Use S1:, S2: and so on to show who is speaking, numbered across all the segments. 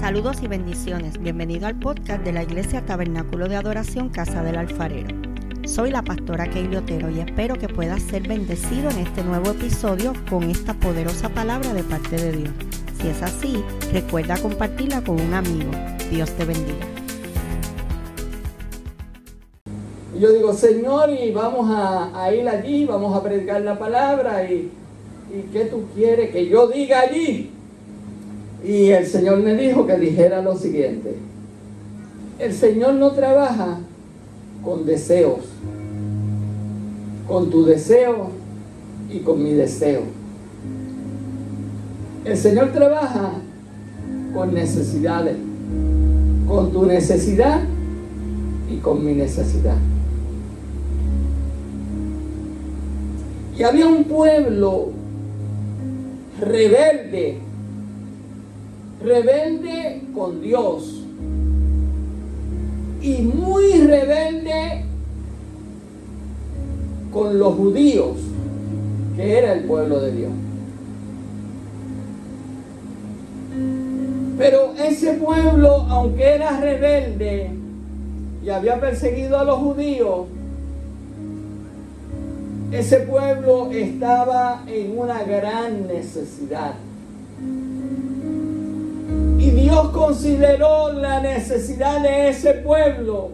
S1: Saludos y bendiciones. Bienvenido al podcast de la Iglesia Tabernáculo de Adoración Casa del Alfarero. Soy la pastora Keili Otero y espero que puedas ser bendecido en este nuevo episodio con esta poderosa palabra de parte de Dios. Si es así, recuerda compartirla con un amigo. Dios te bendiga.
S2: yo digo, Señor, y vamos a, ir allí, vamos a predicar la palabra, y, y ¿qué tú quieres que yo diga allí? Y el Señor me dijo que dijera lo siguiente. El Señor no trabaja con deseos, con tu deseo y con mi deseo. El Señor trabaja con necesidades, con tu necesidad y con mi necesidad. Y había un pueblo rebelde rebelde con Dios y muy rebelde con los judíos, que era el pueblo de Dios. Pero ese pueblo, aunque era rebelde y había perseguido a los judíos, ese pueblo estaba en una gran necesidad. Dios consideró la necesidad de ese pueblo.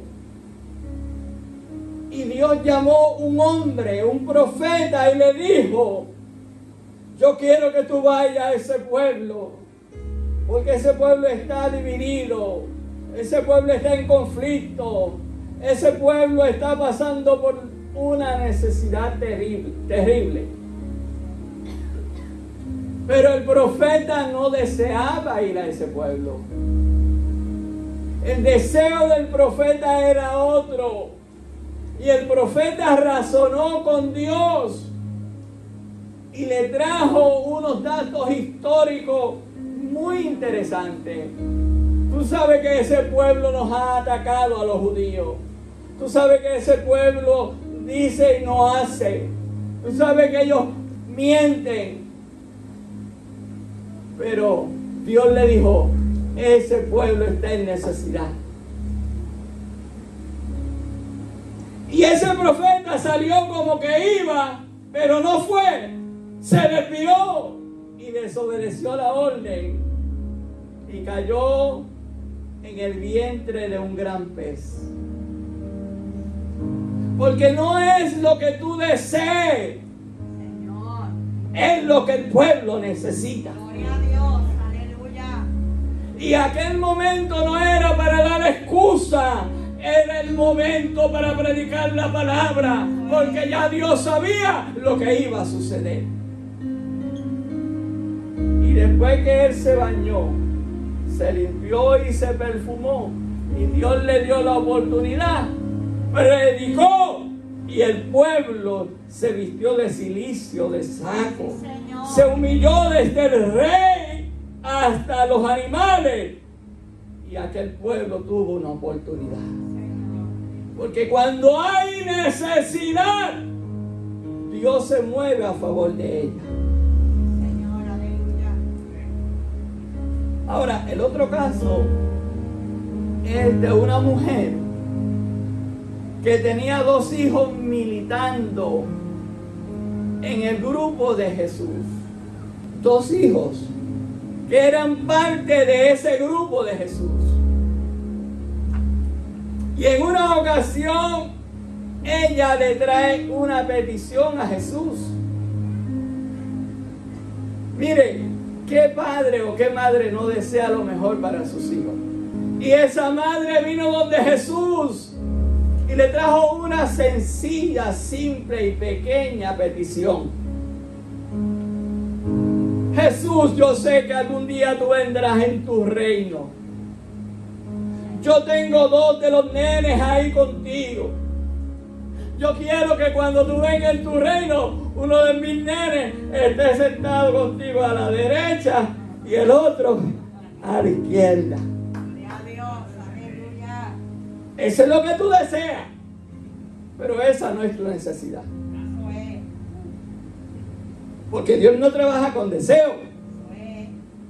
S2: Y Dios llamó un hombre, un profeta, y le dijo, yo quiero que tú vayas a ese pueblo, porque ese pueblo está dividido, ese pueblo está en conflicto, ese pueblo está pasando por una necesidad terrible. terrible. Pero el profeta no deseaba ir a ese pueblo. El deseo del profeta era otro. Y el profeta razonó con Dios y le trajo unos datos históricos muy interesantes. Tú sabes que ese pueblo nos ha atacado a los judíos. Tú sabes que ese pueblo dice y no hace. Tú sabes que ellos mienten. Pero Dios le dijo, ese pueblo está en necesidad. Y ese profeta salió como que iba, pero no fue. Se desvió y desobedeció la orden. Y cayó en el vientre de un gran pez. Porque no es lo que tú desees. Es lo que el pueblo necesita. Y aquel momento no era para dar excusa, era el momento para predicar la palabra, porque ya Dios sabía lo que iba a suceder. Y después que él se bañó, se limpió y se perfumó, y Dios le dio la oportunidad, predicó y el pueblo se vistió de silicio, de saco. se humilló desde el rey hasta los animales. Y aquel pueblo tuvo una oportunidad. Porque cuando hay necesidad, Dios se mueve a favor de ella. Ahora, el otro caso es de una mujer que tenía dos hijos militando en el grupo de Jesús. Dos hijos que eran parte de ese grupo de Jesús. Y en una ocasión ella le trae una petición a Jesús. Mire, qué padre o qué madre no desea lo mejor para sus hijos. Y esa madre vino donde Jesús y le trajo una sencilla, simple y pequeña petición. Jesús, yo sé que algún día tú vendrás en tu reino. Yo tengo dos de los nenes ahí contigo. Yo quiero que cuando tú vengas en tu reino, uno de mis nenes esté sentado contigo a la derecha y el otro a la izquierda. Eso es lo que tú deseas. Pero esa no es tu necesidad. Porque Dios no trabaja con deseo.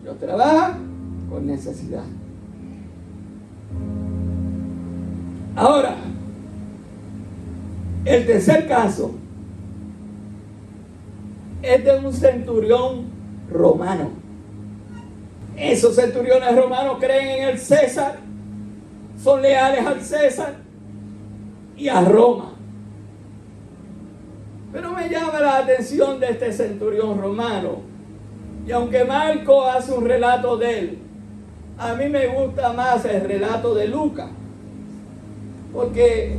S2: Dios trabaja con necesidad. Ahora, el tercer caso es de un centurión romano. Esos centuriones romanos creen en el César, son leales al César y a Roma. Pero me llama la atención de este centurión romano. Y aunque Marco hace un relato de él, a mí me gusta más el relato de Lucas. Porque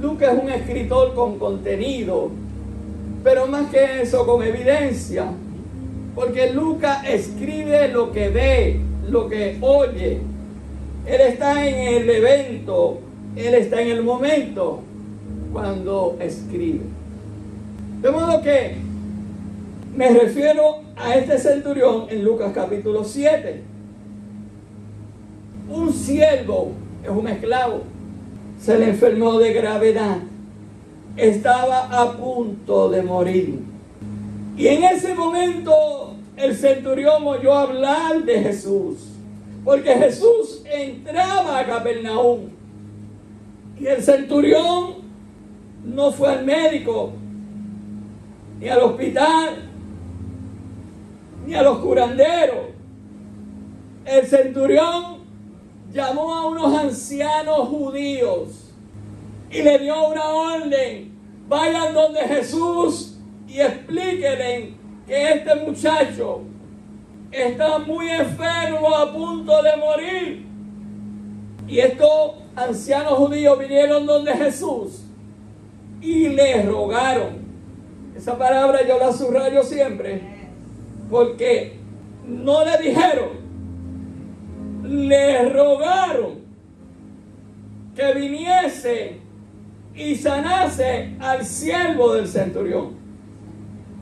S2: Lucas es un escritor con contenido, pero más que eso, con evidencia. Porque Lucas escribe lo que ve, lo que oye. Él está en el evento, él está en el momento cuando escribe. De modo que me refiero a este centurión en Lucas capítulo 7. Un siervo es un esclavo. Se le enfermó de gravedad. Estaba a punto de morir. Y en ese momento el centurión oyó hablar de Jesús. Porque Jesús entraba a Capernaum. Y el centurión no fue al médico, ni al hospital, ni a los curanderos. El centurión llamó a unos ancianos judíos y le dio una orden. Vayan donde Jesús y explíquenle que este muchacho está muy enfermo, a punto de morir. Y estos ancianos judíos vinieron donde Jesús y le rogaron. Esa palabra yo la subrayo siempre porque no le dijeron, le rogaron que viniese y sanase al siervo del centurión.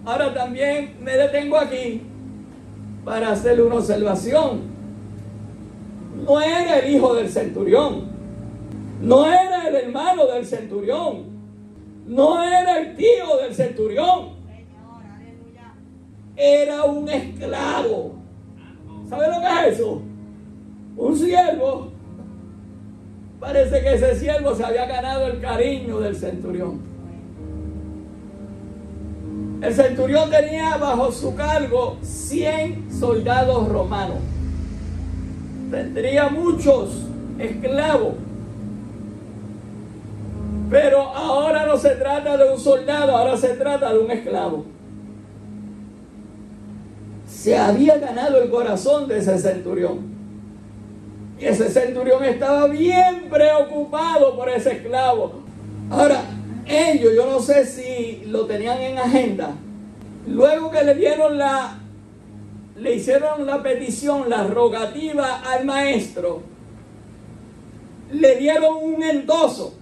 S2: Ahora también me detengo aquí para hacerle una observación. No era el hijo del centurión, no era el hermano del centurión, no era el tío del centurión, era un esclavo. ¿Sabe lo que es eso? Un siervo. Parece que ese siervo se había ganado el cariño del centurión. El centurión tenía bajo su cargo 100 soldados romanos. Tendría muchos esclavos. Pero ahora no se trata de un soldado, ahora se trata de un esclavo se había ganado el corazón de ese centurión. Y ese centurión estaba bien preocupado por ese esclavo. Ahora, ellos, yo no sé si lo tenían en agenda. Luego que le dieron la, le hicieron la petición, la rogativa al maestro, le dieron un endoso.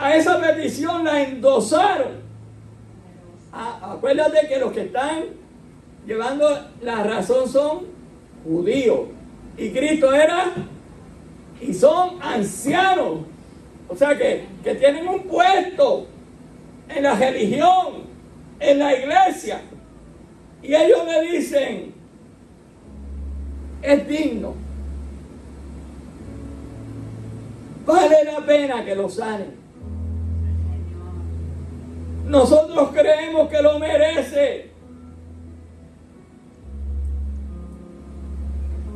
S2: A esa petición la endosaron. Ah, acuérdate que los que están llevando la razón son judíos. Y Cristo era y son ancianos. O sea que, que tienen un puesto en la religión, en la iglesia. Y ellos le dicen, es digno. Vale la pena que lo sanen. Nosotros creemos que lo merece.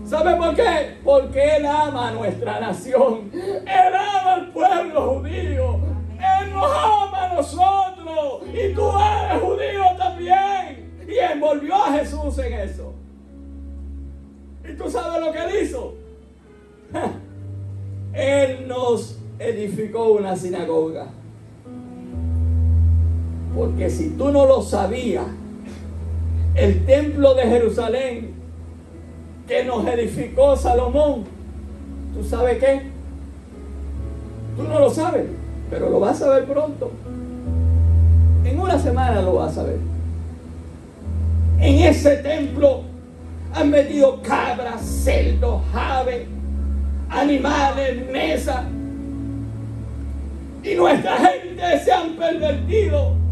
S2: ¿Sabe por qué? Porque Él ama a nuestra nación. Él ama al pueblo judío. Él nos ama a nosotros. Y tú eres judío también. Y envolvió a Jesús en eso. ¿Y tú sabes lo que él hizo? Él nos edificó una sinagoga. Porque si tú no lo sabías, el templo de Jerusalén que nos edificó Salomón, ¿tú sabes qué? Tú no lo sabes, pero lo vas a ver pronto. En una semana lo vas a ver. En ese templo han metido cabras, cerdos, aves, animales, mesas. Y nuestra gente se han pervertido.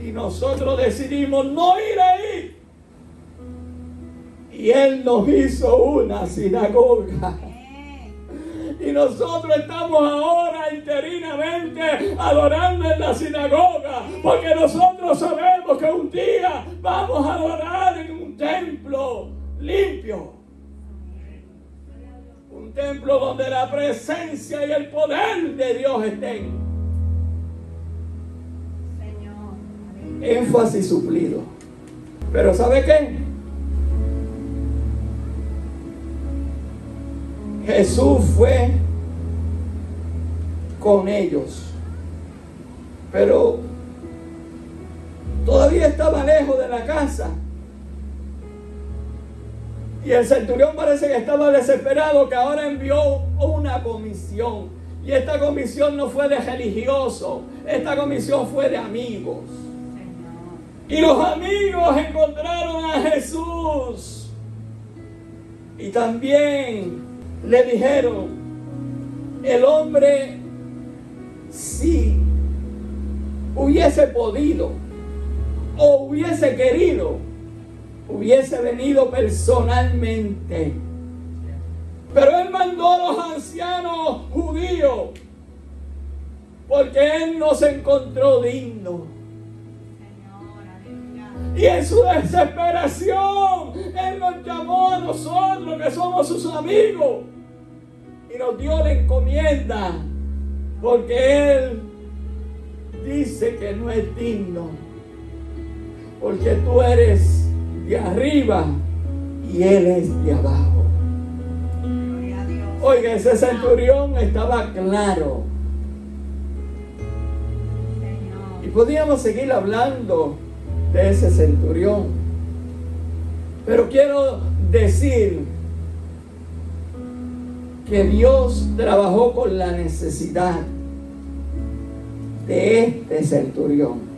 S2: Y nosotros decidimos no ir ahí Y Él nos hizo una sinagoga. Y nosotros estamos ahora interinamente adorando en la sinagoga, porque nosotros sabemos que un día vamos a adorar en un templo limpio. Un templo donde la presencia y el poder de Dios estén. Énfasis suplido. Pero ¿sabe qué? Jesús fue con ellos, pero todavía estaba lejos de la casa. Y el centurión parece que estaba desesperado, que ahora envió una comisión. Y esta comisión no fue de religioso, esta comisión fue de amigos. Y los amigos encontraron a Jesús. Y también le dijeron, el hombre si hubiese podido o hubiese querido, hubiese venido personalmente. Pero él mandó a los ancianos judíos porque él no se encontró digno. Y en su desesperación, Él nos llamó a nosotros que somos sus amigos. Y nos dio la encomienda. Porque Él dice que no es digno. Porque tú eres de arriba y Él es de abajo. Oiga, ese centurión estaba claro. Y podíamos seguir hablando de ese centurión. Pero quiero decir que Dios trabajó con la necesidad de este centurión.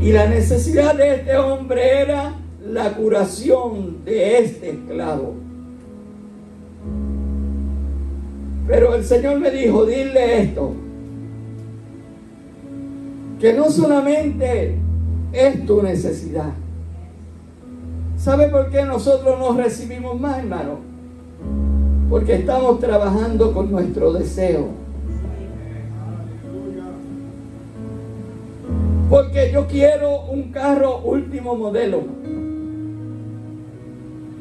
S2: Y la necesidad de este hombre era la curación de este esclavo. Pero el Señor me dijo, dile esto, que no solamente es tu necesidad. ¿Sabe por qué nosotros no recibimos más, hermano? Porque estamos trabajando con nuestro deseo. Porque yo quiero un carro último modelo.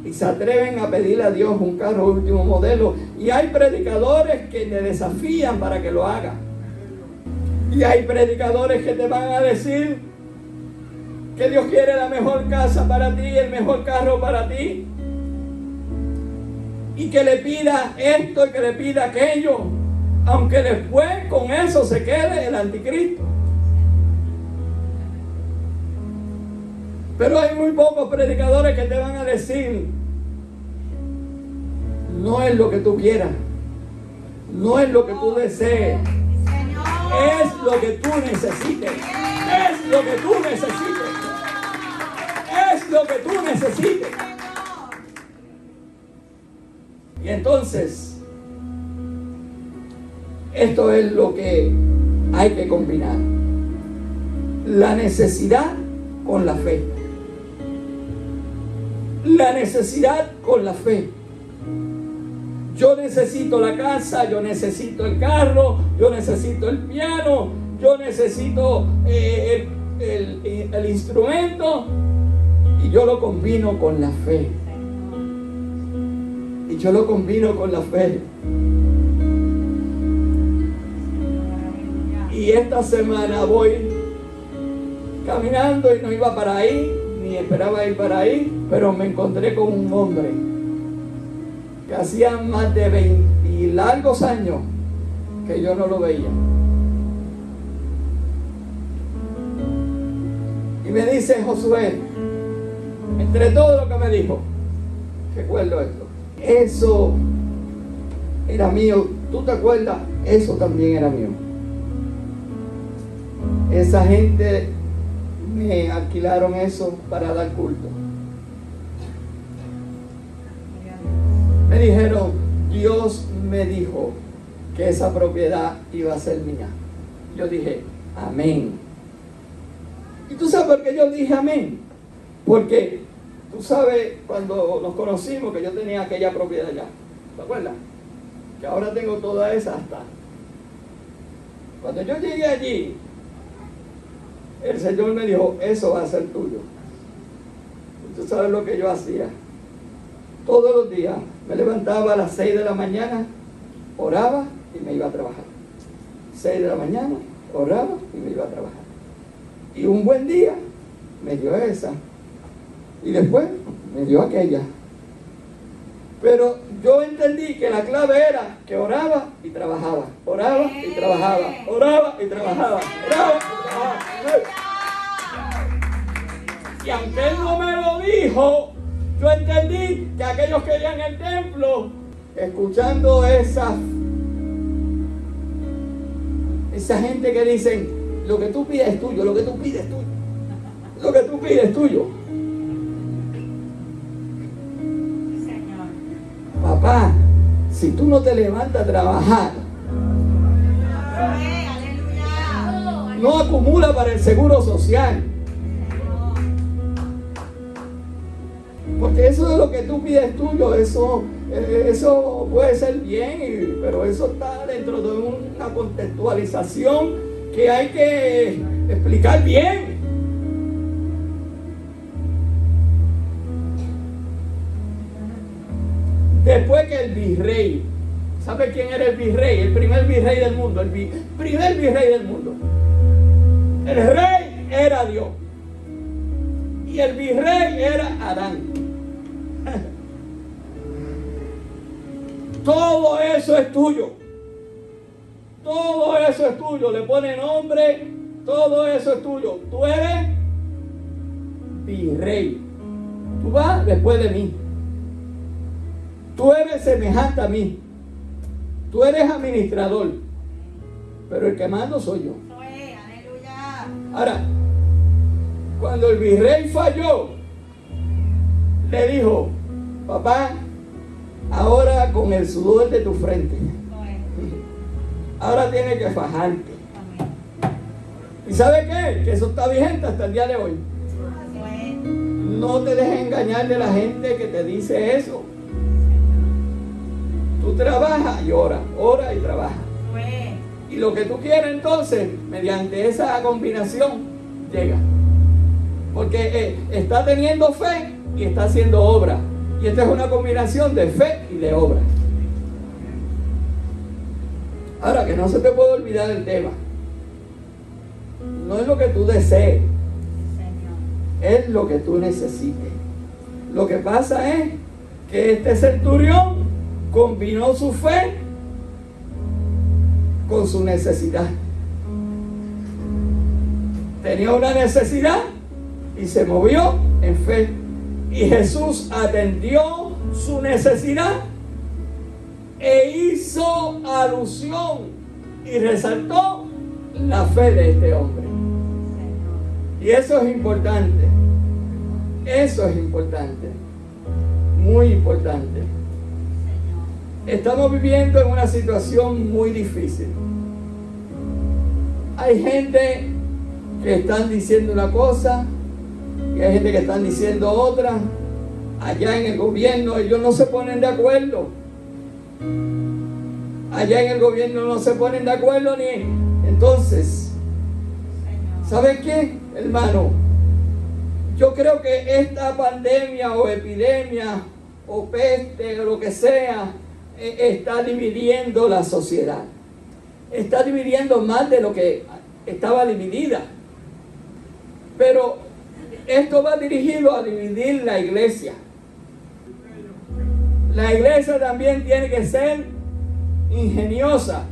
S2: Y se atreven a pedirle a Dios un carro último modelo. Y hay predicadores que le desafían para que lo haga. Y hay predicadores que te van a decir que Dios quiere la mejor casa para ti, el mejor carro para ti. Y que le pida esto y que le pida aquello. Aunque después con eso se quede el anticristo. Pero hay muy pocos predicadores que te van a decir, no es lo que tú quieras, no es lo que tú desees es lo que tú necesites. Es lo que tú necesites. Es lo que tú necesites. Y entonces, esto es lo que hay que combinar. La necesidad con la fe. La necesidad con la fe. Yo necesito la casa, yo necesito el carro, yo necesito el piano, yo necesito eh, el, instrumento y yo lo combino con la fe. Y yo lo combino con la fe. Y esta semana voy caminando y no iba para ahí, ni esperaba ir para ahí, pero me encontré con un hombre que hacía más de 20 y largos años que yo no lo veía. Y me dice Josué, entre todo lo que me dijo, recuerdo esto, eso era mío, ¿tú te acuerdas? Eso también era mío. Esa gente me alquilaron eso para dar culto. Me dijeron, Dios me dijo que esa propiedad iba a ser mía. Yo dije, amén. ¿Y tú sabes por qué yo dije amén? Porque Tú sabes, cuando nos conocimos, que yo tenía aquella propiedad allá. ¿Te acuerdas? Que ahora tengo toda esa hasta. Cuando yo llegué allí, el Señor me dijo, eso va a ser tuyo. Tú sabes lo que yo hacía. Todos los días me levantaba a las 6 de la mañana, oraba y me iba a trabajar. 6 de la mañana, oraba y me iba a trabajar. Y un buen día me dio esa. Y después me dio aquella. Pero yo entendí que la clave era que oraba y trabajaba, oraba y trabajaba, oraba y trabajaba, oraba y trabajaba. Y aunque él no me lo dijo, yo entendí que aquellos que iban el templo, escuchando esa, esa gente que dicen, lo que tú pides es tuyo, lo que tú pides es tuyo, lo que tú pides es tuyo. Papá, si tú no te levantas a trabajar, no acumula para el seguro social. Porque eso de lo que tú pides tuyo, eso, eh, eso puede ser bien, pero eso está dentro de una contextualización que hay que explicar bien. Después que el virrey, ¿sabe quién era el virrey? El primer virrey del mundo, el primer virrey del mundo. El rey era Dios. Y el virrey era Adán. Todo eso es tuyo. Todo eso es tuyo. Le pone nombre. Todo eso es tuyo. Tú eres virrey. Tú vas después de mí. Tú eres semejante a mí. Tú eres administrador. Pero el que mando soy yo. Ahora, cuando el virrey falló, le dijo, papá, ahora con el sudor de tu frente, ahora tienes que fajarte. ¿Y sabe qué? Que eso está vigente hasta el día de hoy. No te dejes engañar de la gente que te dice eso. Tú trabajas y ora, ora y trabaja. Y lo que tú quieres entonces, mediante esa combinación, llega. Porque eh, está teniendo fe y está haciendo obra. Y esta es una combinación de fe y de obra. Ahora, que no se te puede olvidar el tema. No es lo que tú desees. Es lo que tú necesites. Lo que pasa es que este centurión combinó su fe con su necesidad. Tenía una necesidad y se movió en fe. Y Jesús atendió su necesidad e hizo alusión y resaltó la fe de este hombre. Y eso es importante. Eso es importante. Muy importante. Estamos viviendo en una situación muy difícil. Hay gente que están diciendo una cosa y hay gente que están diciendo otra. Allá en el gobierno ellos no se ponen de acuerdo. Allá en el gobierno no se ponen de acuerdo ni... Entonces, ¿sabe qué, hermano? Yo creo que esta pandemia o epidemia o peste o lo que sea, eh, está dividiendo la sociedad. Está dividiendo más de lo que estaba dividida. Pero esto va dirigido a dividir la iglesia. La iglesia también tiene que ser ingeniosa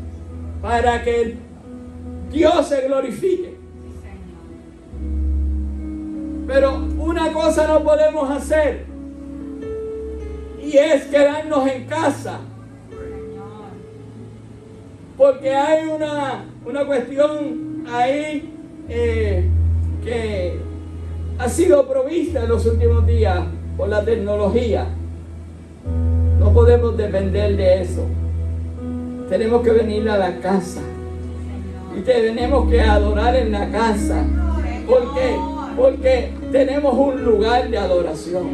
S2: para que Dios se glorifique. Pero una cosa no podemos hacer y es quedarnos en casa porque hay una, cuestión ahí eh, que ha sido provista en los últimos días por la tecnología. No podemos depender de eso. Tenemos que venir a la casa. Y tenemos que adorar en la casa. ¿Por qué? Porque tenemos un lugar de adoración.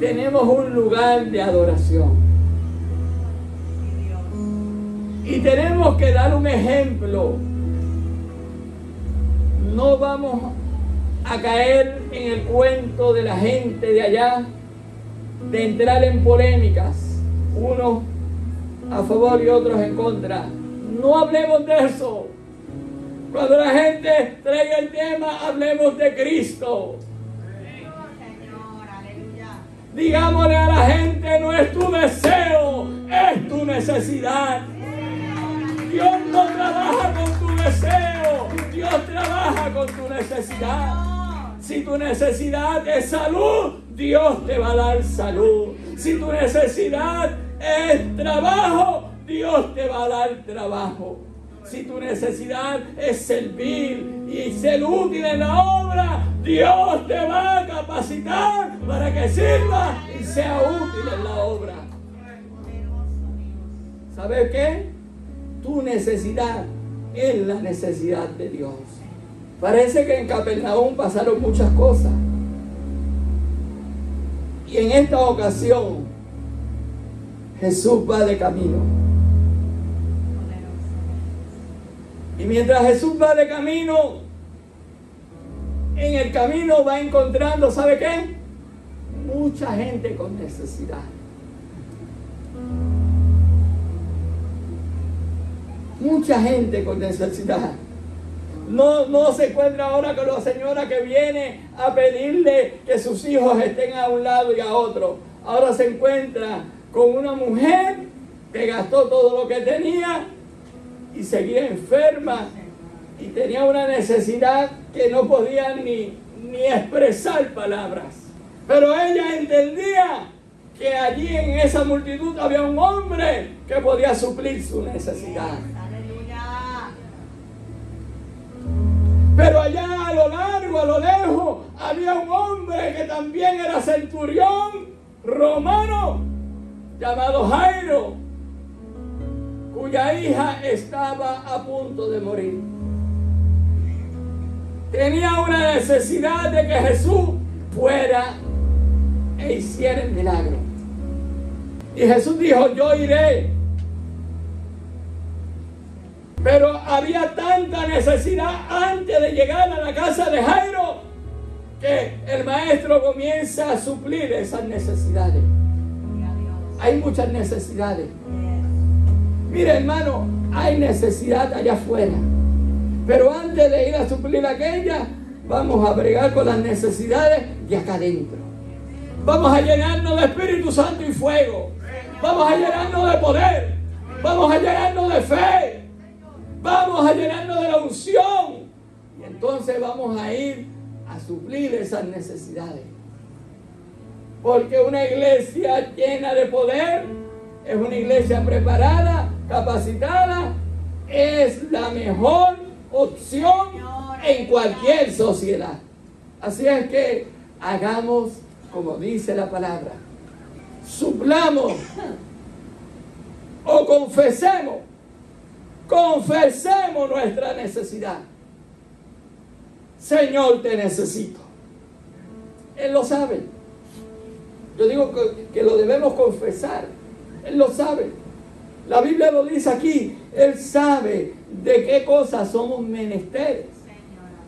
S2: Tenemos un lugar de adoración. Y tenemos que dar un ejemplo. No vamos a caer en el cuento de la gente de allá, de entrar en polémicas, unos a favor y otros en contra. No hablemos de eso. Cuando la gente traiga el tema, hablemos de Cristo. Digámosle a la gente, no es tu deseo, es tu necesidad. Dios no trabaja con tu deseo, Dios trabaja con tu necesidad. Si tu necesidad es salud, Dios te va a dar salud. Si tu necesidad es trabajo, Dios te va a dar trabajo. Si tu necesidad es servir y ser útil en la obra, Dios te va a capacitar para que sirva y sea útil en la obra. ¿Sabes qué? Tu necesidad es la necesidad de Dios. Parece que en Capernaum pasaron muchas cosas. Y en esta ocasión Jesús va de camino. Y mientras Jesús va de camino, en el camino va encontrando, ¿sabe qué? Mucha gente con necesidad. Mucha gente con necesidad. No, no se encuentra ahora con la señora que viene a pedirle que sus hijos estén a un lado y a otro. Ahora se encuentra con una mujer que gastó todo lo que tenía y seguía enferma y tenía una necesidad que no podía ni, ni expresar palabras. Pero ella entendía que allí en esa multitud había un hombre que podía suplir su necesidad. Pero allá a lo largo, a lo lejos, había un hombre que también era centurión romano, llamado Jairo, cuya hija estaba a punto de morir. Tenía una necesidad de que Jesús fuera e hiciera el milagro. Y Jesús dijo, yo iré pero había tanta necesidad antes de llegar a la casa de Jairo que el maestro comienza a suplir esas necesidades. Hay muchas necesidades. Mire hermano, hay necesidad allá afuera. Pero antes de ir a suplir aquella, vamos a bregar con las necesidades de acá adentro. Vamos a llenarnos de Espíritu Santo y fuego. Vamos a llenarnos de poder. Vamos a llenarnos de fe. Vamos a llenarnos de la unción. Y entonces vamos a ir a suplir esas necesidades. Porque una iglesia llena de poder es una iglesia preparada, capacitada, es la mejor opción en cualquier sociedad. Así es que hagamos como dice la palabra. Suplamos o confesemos Confesemos nuestra necesidad. Señor, te necesito. Él lo sabe. Yo digo que, lo debemos confesar. Él lo sabe. La Biblia lo dice aquí. Él sabe de qué cosas somos menesteres.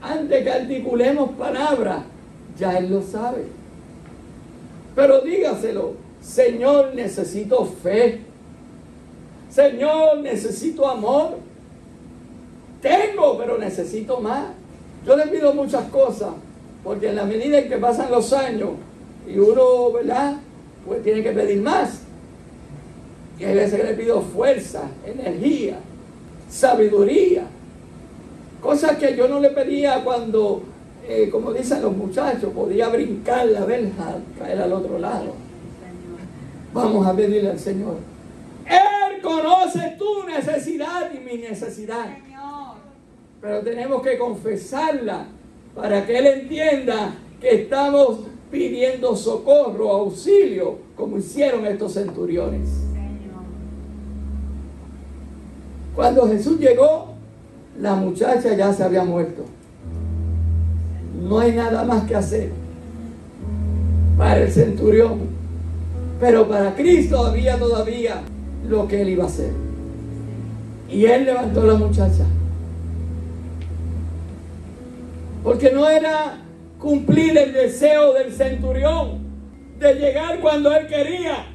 S2: Antes que articulemos palabras, ya Él lo sabe. Pero dígaselo, Señor, necesito fe. Señor, necesito amor. Tengo, pero necesito más. Yo le pido muchas cosas, porque en la medida en que pasan los años y uno, ¿verdad? Pues tiene que pedir más. Y hay veces que le pido fuerza, energía, sabiduría. Cosas que yo no le pedía cuando, eh, como dicen los muchachos, podía brincar la verja, caer al otro lado. Vamos a pedirle al Señor conoce tu necesidad y mi necesidad. Pero tenemos que confesarla para que Él entienda que estamos pidiendo socorro, auxilio, como hicieron estos centuriones. Cuando Jesús llegó, La muchacha ya se había muerto. No hay nada más que hacer para el centurión. Pero para Cristo había todavía lo que él iba a hacer. Y él levantó a la muchacha. Porque no era cumplir el deseo del centurión de llegar cuando él quería.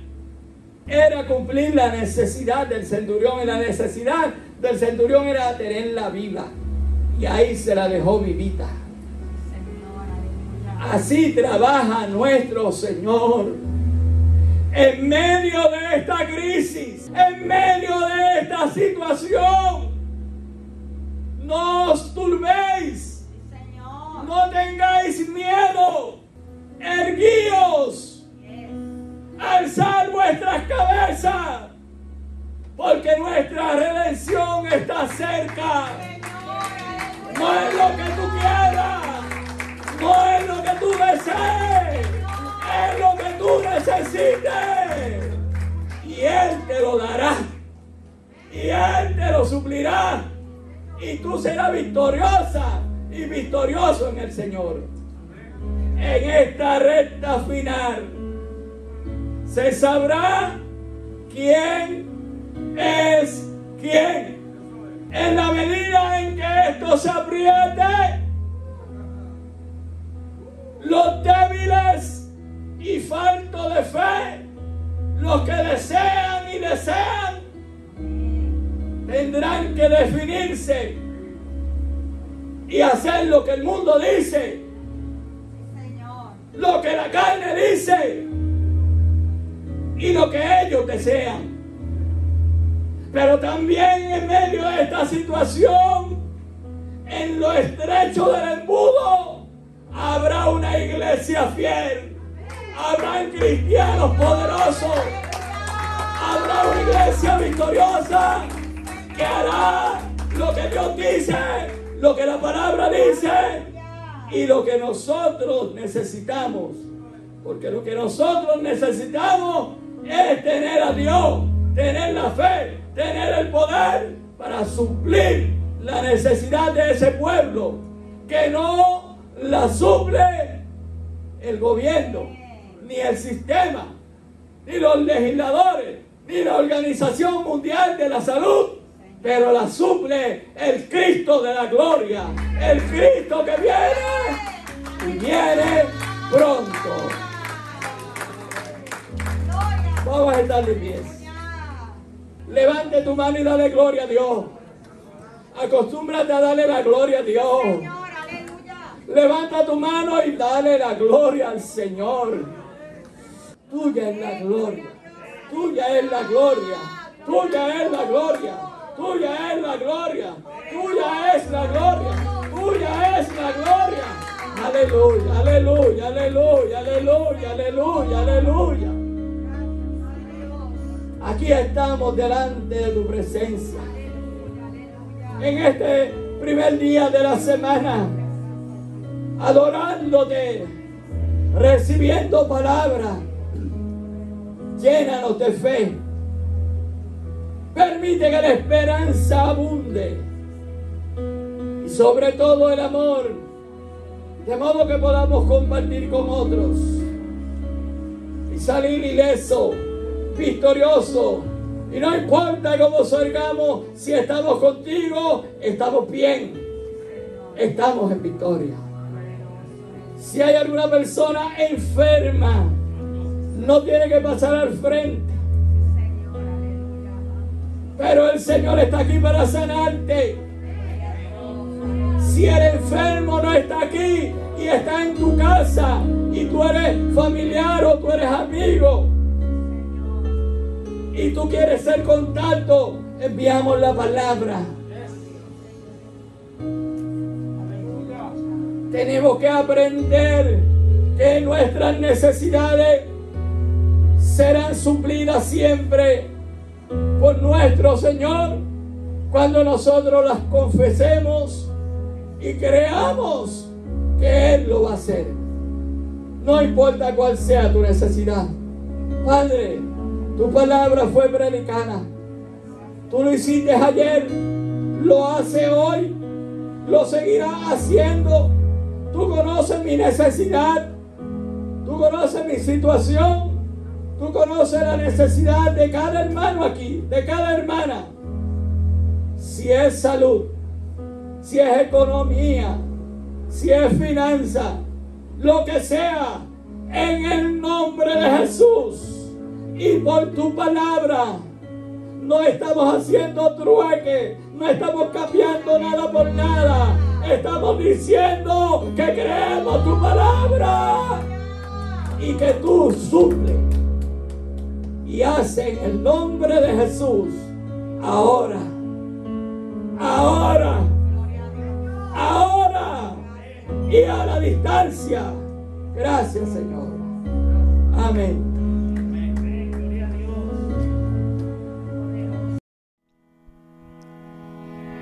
S2: Era cumplir la necesidad del centurión. Y la necesidad del centurión era tenerla viva. Y ahí se la dejó vivita. Así trabaja nuestro Señor. En medio de esta crisis, en medio de esta situación, no os turbéis, no tengáis miedo, erguíos, alzar vuestras cabezas, porque nuestra redención está cerca. No es lo que tú quieras. No es lo que tú desees, lo que tú necesites. Y Él te lo dará. Y Él te lo suplirá. Y tú serás victoriosa y victorioso en el Señor. En esta recta final se sabrá quién es quién. En la medida en que esto se apriete, y hacer lo que el mundo dice, lo que la carne dice y lo que ellos desean. Pero también en medio de esta situación, en lo estrecho del embudo, Habrá una iglesia fiel. Habrán cristianos poderosos. Habrá una iglesia victoriosa que hará lo que Dios dice, lo que la palabra dice y lo que nosotros necesitamos. Porque lo que nosotros necesitamos es tener a Dios, tener la fe, tener el poder para suplir la necesidad de ese pueblo. Que no la suple el gobierno, ni el sistema, ni los legisladores, ni la Organización Mundial de la Salud, pero la suple el Cristo de la gloria, el Cristo que viene y viene pronto. Vamos a estar de pies. Levante tu mano y dale gloria a Dios. Acostúmbrate a darle la gloria a Dios. Levanta tu mano y dale la gloria al Señor. Tuya es la gloria. Tuya es la gloria. Tuya es la gloria. Tuya es la gloria. Tuya es la gloria. Tuya es la gloria. Aleluya, aleluya, aleluya, aleluya, aleluya, aleluya. Aquí estamos delante de tu presencia. En este primer día de la semana adorándote, recibiendo palabra. Llénanos de fe. Permite que la esperanza abunde. Y sobre todo el amor. De modo que podamos compartir con otros. Y salir ileso, victorioso. Y no importa cómo salgamos, si estamos contigo, estamos bien. Estamos en victoria. Si hay alguna persona enferma, no tiene que pasar al frente. Pero el Señor está aquí para sanarte. Si el enfermo no está aquí y está en tu casa y tú eres familiar o tú eres amigo y tú quieres ser contacto, enviamos la palabra. Tenemos que aprender que nuestras necesidades serán suplidas siempre por nuestro Señor cuando nosotros las confesemos y creamos que Él lo va a hacer. No importa cuál sea tu necesidad. Padre, tu palabra fue predicada. Tú lo hiciste ayer, lo hace hoy, lo seguirá haciendo. Tú conoces mi necesidad, tú conoces mi situación, tú conoces la necesidad de cada hermano aquí, de cada hermana. Si es salud, si es economía, si es finanza, lo que sea, en el nombre de Jesús y por tu palabra. No estamos haciendo trueque, no estamos cambiando nada por nada. Estamos diciendo que creemos tu palabra y que tú suples y haces en el nombre de Jesús ahora, ahora, ahora y a la distancia. Gracias Señor. Amén.